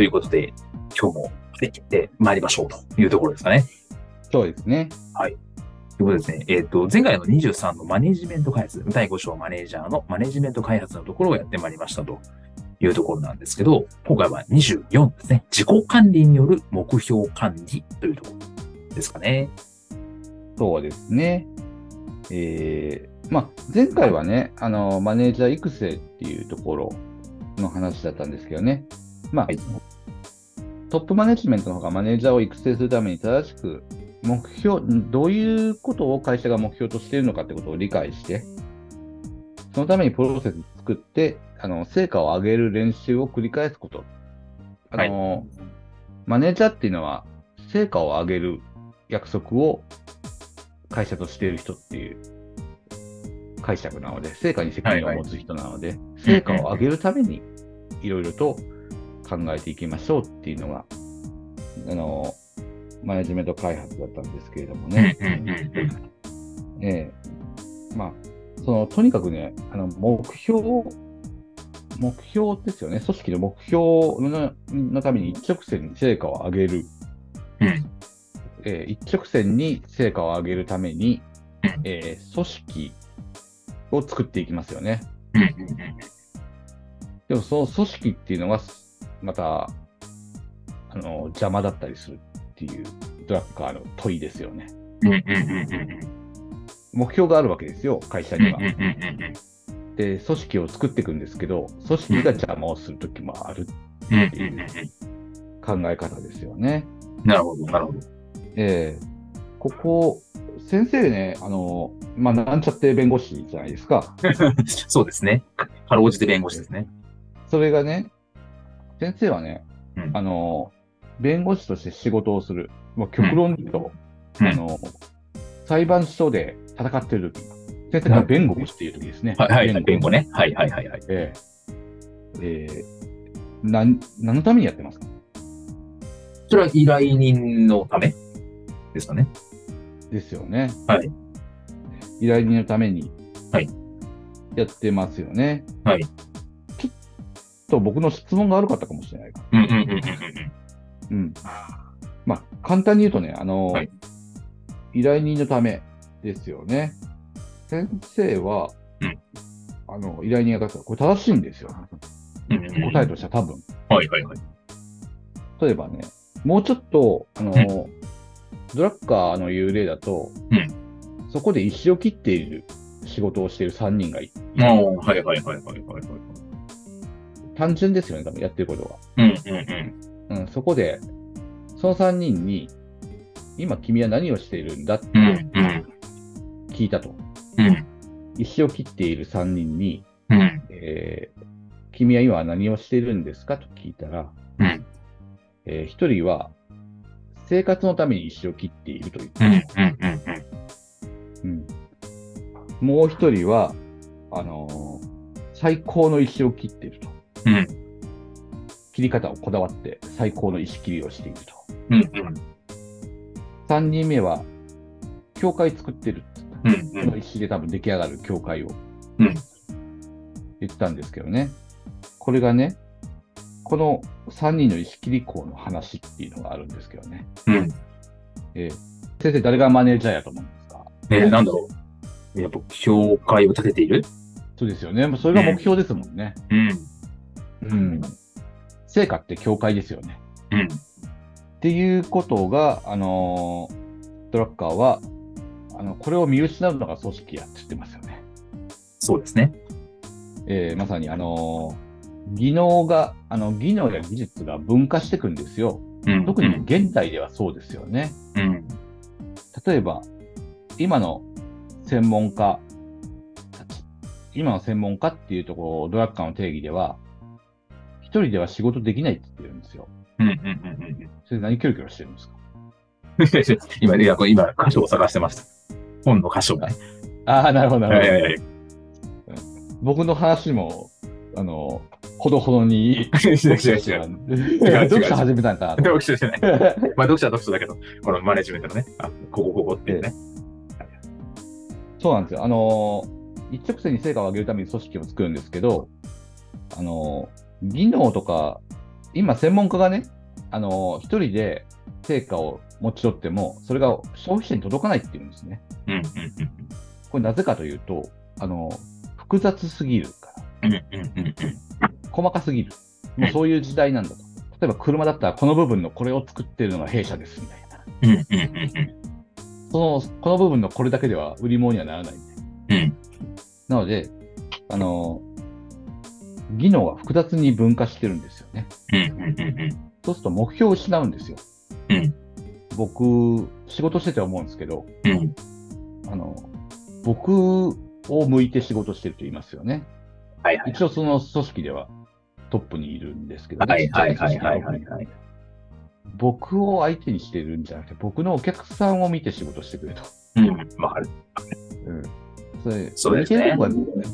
ということで今日も張り切って参りましょうというところですかね。そうですね。ということですね。えっ、と、前回の23のマネジメント開発、第5章マネージャーのマネジメント開発のところをやってまいりましたというところなんですけど、今回は24ですね。自己管理による目標管理というところですかね。そうですね。えーまあ、前回はね、あの、マネージャー育成っていうところの話だったんですけどね。まあ、はいトップマネジメントの方がマネージャーを育成するために正しく目標、どういうことを会社が目標としているのかってことを理解して、そのためにプロセス作って、あの、成果を上げる練習を繰り返すこと。あの、マネージャーっていうのは、成果を上げる約束を会社としている人っていう解釈なので、成果に責任を持つ人なので、成果を上げるためにいろいろと考えていきましょうっていうのが、あの、マネジメント開発だったんですけれどもね。ええまあ、その、とにかくね、あの、目標、目標ですよね。組織の目標ののために一直線に成果を上げる。うんえー一直線に成果を上げるためにうん、えー組織を作っていきますよね。でも、その組織っていうのは、また、あの、邪魔だったりするっていう、ドラッカーの問いですよね。目標があるわけですよ、会社には。で、組織を作っていくんですけど、組織が邪魔をするときもある考え方ですよね。なるほど、なるほど。ええここ、先生ね、あの、まあ、なんちゃって弁護士じゃないですか。そうですね。かろうじて弁護士ですね。それがね、先生はね、うんあの、弁護士として仕事をする。まあ、極論に言うと、うんあの、裁判所で戦っているとき、先生が弁護をしているときですね。はい、はい、弁護ね。はい、はい、はい、はい。ええええなん、何のためにやってますか？それは依頼人のため？ですかね。ですよね。はい。依頼人のためにはいやってますよね。はい。ちょっと僕の質問が悪かったかもしれない。うん、うん、うん、うん。うん。まあ、簡単に言うとね、あの、はい依頼人のためですよね。先生は、うんあの、依頼人が書くこれ正しいんですよ。うんうんうん答えとしては多分。はい、はい、はい。例えばね、もうちょっと、あの、うドラッカーの言う例だと、うんそこで石を切っている仕事をしている3人がいる。おーはい、はい、はい、はい、はい。はい単純ですよね、多分やってることは。うん、うん、うん。うん、そこで、その3人に、今君は何をしているんだって聞いたと。うん、石を切っている3人に、うん、えー君は今何をしているんですか？と聞いたら、うん、え1人は、生活のために石を切っていると言ってうん、ましうん、うん、た。うんもう1人は、あのー最高の石を切っていると。うん、切り方をこだわって最高の石切りをしていると。うん、うん、3人目は、教会作ってるって言った。うん、その石で多分出来上がる教会をうん言ったんですけどね。これがね、この3人の石切り工の話っていうのがあるんですけどね。うん。えー先生、誰がマネージャーやと思うんですか？えー、なんだろう。やっぱ、教会を立てている？そうですよね。もうそれが目標ですもんね。うん、うん。成果って教会ですよね。うん、っていうことが、あのードラッカーは、あの、これを見失うのが組織やって言ってますよね。そうですね。えーまさにあのー技能が、あの、技能や技術が分化していくんですよ。うん特に現代ではそうですよね。うん。例えば、今の専門家今の専門家っていうところ、ドラッカーの定義では、一人では仕事できないって言ってるんですよ。うん。うん。うん。それ何キョロキョロしてるんですか？今、いや、これ今、箇所を探してました。本の箇所をね。ああ、なるほど、なるほど。いやいやいや。僕の話も、あの、ほどほどに、違う違う違う。読者始めたんか。読書じゃない。まあ、読者は読書だけど、このマネジメントのね、あここここっていうね。そうなんですよ。あの、一直線に成果を上げるために組織を作るんですけど、あの、技能とか、今専門家がね、あの、一人で成果を持ち取っても、それが消費者に届かないっていうんですね。うんうんこれなぜかというと、あの、複雑すぎるから。うん。うんうんうんうん。細かすぎる。もうそういう時代なんだと。例えば車だったらこの部分のこれを作ってるのが弊社ですみたいな。うんうんうんその、この部分のこれだけでは売り物にはならないみたいな。うん。なので、あの、技能が複雑に分化してるんですよね。そうすると目標を失うんですよ。うん僕、仕事してて思うんですけど、うん。うん。あの、僕を向いて仕事してると言いますよね。はいはい。一応その組織ではトップにいるんですけどね。はいはいはいちっちゃはい組織のはい。僕を相手にしてるんじゃなくて、僕のお客さんを見て仕事してくれと。うん。わかる。うん。それ、そうですね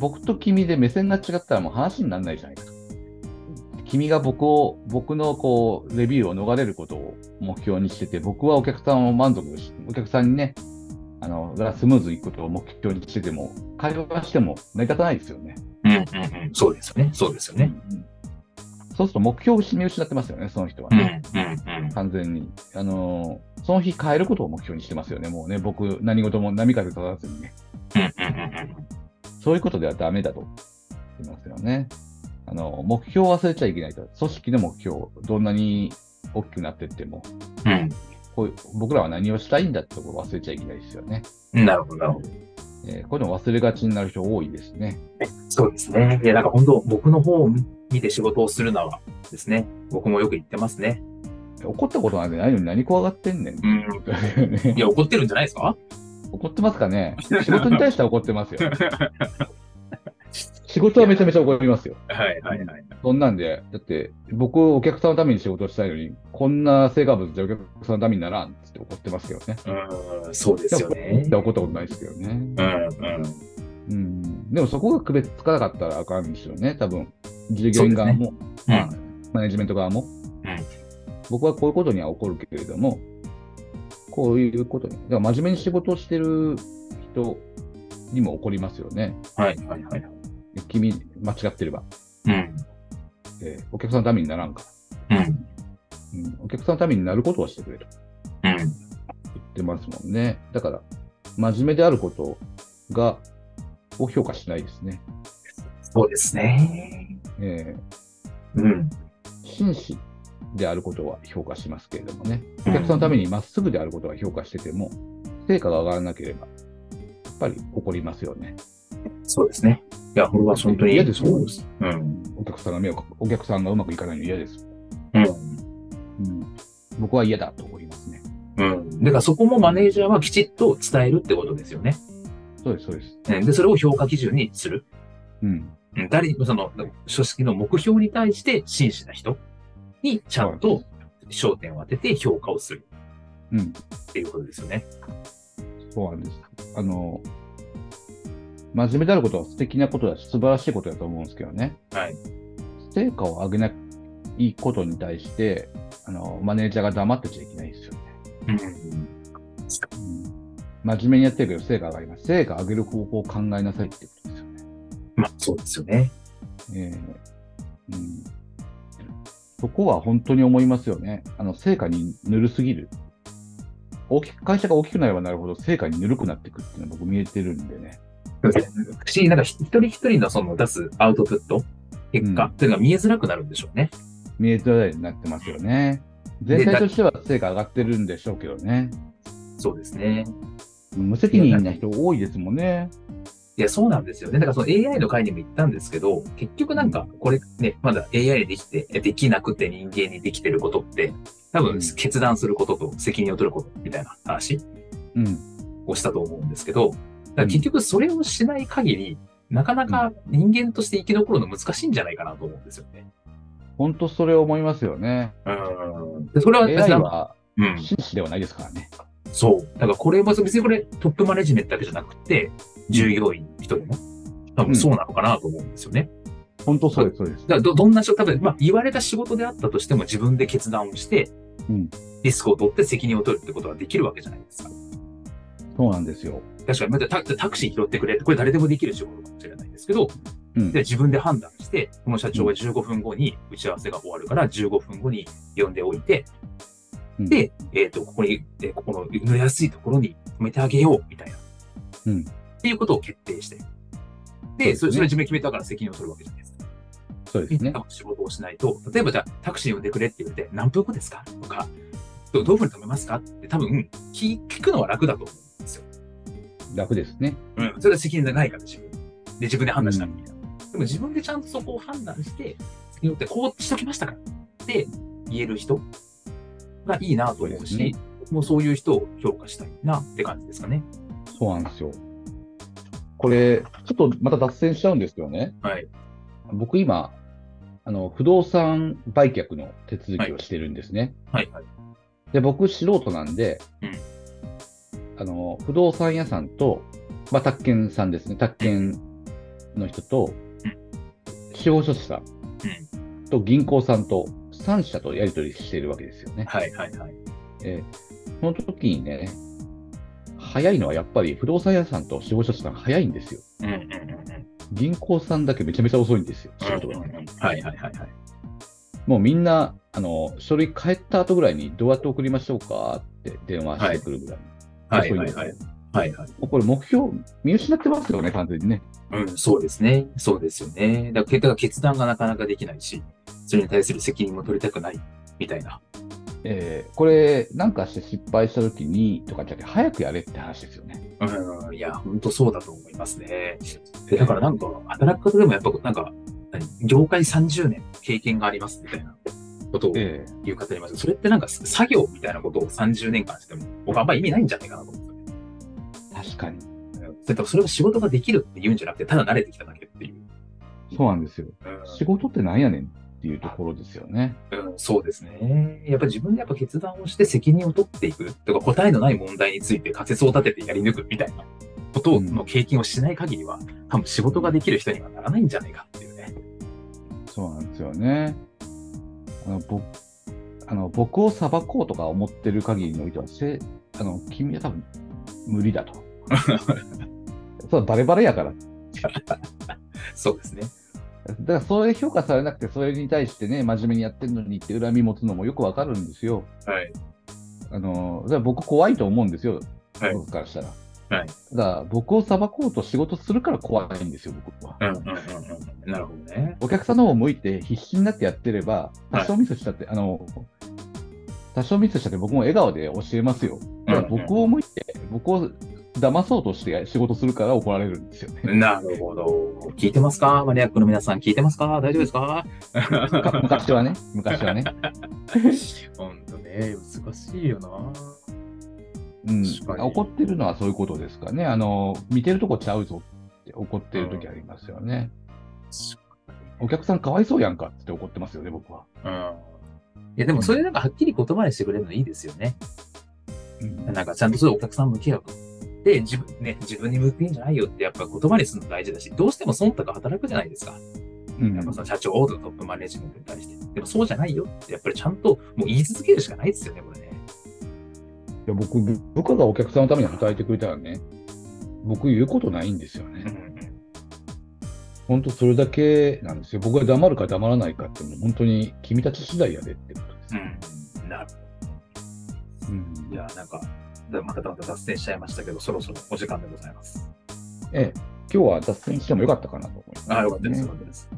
僕と君で目線が違ったらもう話にならないじゃないかと。君が僕を、僕のこう、レビューを逃れることを目標にしてて、僕はお客さんを満足し、お客さんにね、あの、がスムーズにいくことを目標にしてても、会話しても成り立たないですよね。うんうんうん。そうですよね。そうですよね。うんそうすると目標を見失ってますよね、その人はうんね。うんうん。完全に。あのーその日変えることを目標にしてますよね、もうね。僕、何事も波風立たずにね。そういうことではダメだと言いますよね。あの、目標を忘れちゃいけないと。組織の目標、どんなに大きくなってっても、うん。こう僕らは何をしたいんだってところを忘れちゃいけないですよね。うん。なるほど、なるほど。えーこういうのを忘れがちになる人多いですね。そうですね。いや、なんか本当、僕の方を見て仕事をするのはですね、僕もよく言ってますね。怒ったことなんてないのに何怖がってんねん。うん。いや、怒ってるんじゃないですか？怒ってますかね？仕事に対しては怒ってますよ。仕事はめちゃめちゃ怒りますよ。はいはいはい。そんなんで、だって、僕、お客さんのために仕事をしたいのに、こんな成果物でお客さんのためにならんって怒ってますけどね。うん、そうですよね。で怒ったことないですけどね。うんうん。うん。でもそこが区別つかなかったらあかんですよね、多分。従業員側も、うんまあ、マネジメント側も。うん僕はこういうことには起こるけれども、こういうことに、だから真面目に仕事をしてる人にも起こりますよね。はいはいはい。君、間違ってれば。うん。えーお客さんのためにならんから。うん。うん、お客さんのためになることをしてくれとうん。言ってますもんね。だから、真面目であることが、を評価しないですね。そうですね。えうん。ー紳士であることは評価しますけれどもね。お客さんのためにまっすぐであることは評価してても、成果が上がらなければ、やっぱり怒りますよね。そうですね。いや、これは本当に。嫌ですもんです。うん。お客さんが迷惑、お客さんがうまくいかないの嫌です。うん。うん、僕は嫌だと思いますね。うん。だからそこもマネージャーはきちっと伝えるってことですよね。そうです、そうです。うんで、それを評価基準にする。うん。うん誰、その、組織の目標に対して真摯な人にちゃんと焦点を当てて評価をするうん。っていうことですよね。そうなんです。あの、真面目であることは素敵なことだし、素晴らしいことだと思うんですけどね。はい。成果を上げないことに対して、あの、マネージャーが黙ってちゃいけないですよね。うん。うん、真面目にやってるけど成果上がります。成果上げる方法を考えなさいってことですよね。まあ、そうですよね。えーうん、そこは本当に思いますよね。あの、成果にぬるすぎる。大きく、会社が大きくなればなるほど成果にぬるくなっていくっていうのは僕見えてるんでね。不思議、なんか一人一人のその出すアウトプット、結果っていうのが見えづらくなるんでしょうね。見えづらいになってますよね。全体としては成果上がってるんでしょうけどね。そうですね。無責任な人多いですもんね。いや、そうなんですよね。だからその AI の回にも言ったんですけど、結局なんか、これね、まだ AI にできて、できなくて人間にできてることって、多分決断することと責任を取ることみたいな話うん。をしたと思うんですけど、だから結局それをしない限り、なかなか人間として生き残るの難しいんじゃないかなと思うんですよね。本当それを思いますよね。うん。でそれは別 AI に、はうん。紳士ではないですからね。そう。だからこれは別にこれトップマネジメントだけじゃなくて、従業員の人でも、多分そうなのかなと思うんですよね。本当そうです、そうです。だからど、どんな仕事、多分、まあ、言われた仕事であったとしても自分で決断をして、うんリスクを取って責任を取るってことはできるわけじゃないですか。そうなんですよ。確かに、またタタクシー拾ってくれって、これ誰でもできる仕事かもしれないですけど、うんで自分で判断して、この社長は15分後に打ち合わせが終わるから、15分後に呼んでおいて、うんで、えっ、と、ここに、えーここの乗りやすいところに止めてあげよう、みたいな。うんっていうことを決定して。で、そねそれ自分で決めたから責任を取るわけじゃないですか。そうですね。仕事をしないと、例えばじゃあタクシー呼んでくれって言って、何分後ですか？とか、どどういうふうに止めますか？って多分聞、聞くのは楽だと思うんですよ。楽ですね。うん。それは責任がないから自分で。で、自分で判断しなきゃいけない。でも自分でちゃんとそこを判断して、責任をってこうしときましたからって言える人がいいなと思うし、そうねもうそういう人を評価したいなって感じですかね。そうなんですよ。これ、ちょっとまた脱線しちゃうんですけどね。はい。僕今、あの、不動産売却の手続きをしてるんですね。はいはい。で、僕素人なんで、うんあの、不動産屋さんと、まあ、宅建さんですね。宅建の人と、司法書士さんと銀行さんと、3社とやり取りしているわけですよね。はいはいはい。えーその時にね、早いのはやっぱり不動産屋さんと司法書士さん早いんですよ。うんうんうんうん。銀行さんだけめちゃめちゃ遅いんですよ。仕事がうんうんうんはいはいはいはい。もうみんな、あの、書類帰った後ぐらいにどうやって送りましょうかって電話してくるぐらい。はい遅んですよはいはい。はいはい。もうこれ目標見失ってますよね、完全にね。うん、そうですね。そうですよね。だから結果決断がなかなかできないし、それに対する責任も取りたくない、みたいな。えーこれ、なんかして失敗した時に、とかじゃなくて早くやれって話ですよね。うん、いや、本当そうだと思いますね。でだからなんか、働く方でもやっぱ、なんか、何業界30年経験がありますみたいなことをえ言う方います。それってなんか作業みたいなことを30年間しても、僕はあんま意味ないんじゃないかなと思うんですよね。え確かに。うんそれとそれを仕事ができるって言うんじゃなくて、ただ慣れてきただけっていう。そうなんですよ。うん仕事ってなんやねんっていうところですよね。うん、そうですね。やっぱり自分でやっぱ決断をして責任を取っていくとか答えのない問題について仮説を立ててやり抜くみたいなことうんの経験をしない限りは、多分仕事ができる人にはならないんじゃないかっていうね。そうなんですよね。あの僕あの僕を裁こうとか思ってる限りにおいては、せあの君は多分無理だと。そうバレバレやから。そうですね。だからそれ評価されなくて、それに対してね、真面目にやってるのにって恨み持つのもよくわかるんですよ。はい。あのだから僕怖いと思うんですよ、はい僕からしたら。はい。ただ僕を裁こうと仕事するから怖いんですよ、僕は。うんうんうんうん。なるほどね。お客さんの方を向いて必死になってやってれば、多少ミスしたって、あの、多少ミスしたって僕も笑顔で教えますよ。だから僕を向いて、僕を騙そうとして仕事するから怒られるんですよね。なるほど。聞いてますか？マニアックの皆さん聞いてますか？大丈夫ですか？か 昔はね、昔はね。ほんとね、難しいよな。うん怒ってるのはそういうことですかね。あの、見てるとこちゃうぞって怒ってる時ありますよね。お客さんかわいそうやんかって怒ってますよね、僕は。うん。いや、でもそれなんかはっきり言葉にしてくれるのいいですよね。うんなんかちゃんとそういうお客さん向き合う。で、自分ね、自分に向くんじゃないよってやっぱ言葉にするの大事だし、どうしても忖度働くじゃないですか。うんやっぱその社長とかトップマネジメントに対して。でもそうじゃないよって、やっぱりちゃんともう言い続けるしかないですよね、これね。いや僕、部部下がお客さんのために働いてくれたらね、僕言うことないんですよね。本当それだけなんですよ。僕が黙るか黙らないかって、もう本当に君たち次第やでってことです。うん。なるほうんど。いや、なんか、でまたまた脱線しちゃいましたけど、そろそろお時間でございます。ええ、今日は脱線してもよかったかなと思います、あ、よかったです、よかったです。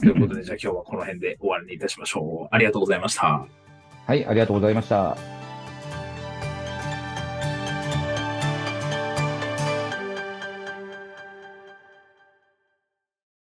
ということで、じゃあ今日はこの辺で終わりにいたしましょう。ありがとうございました。はい、ありがとうございました。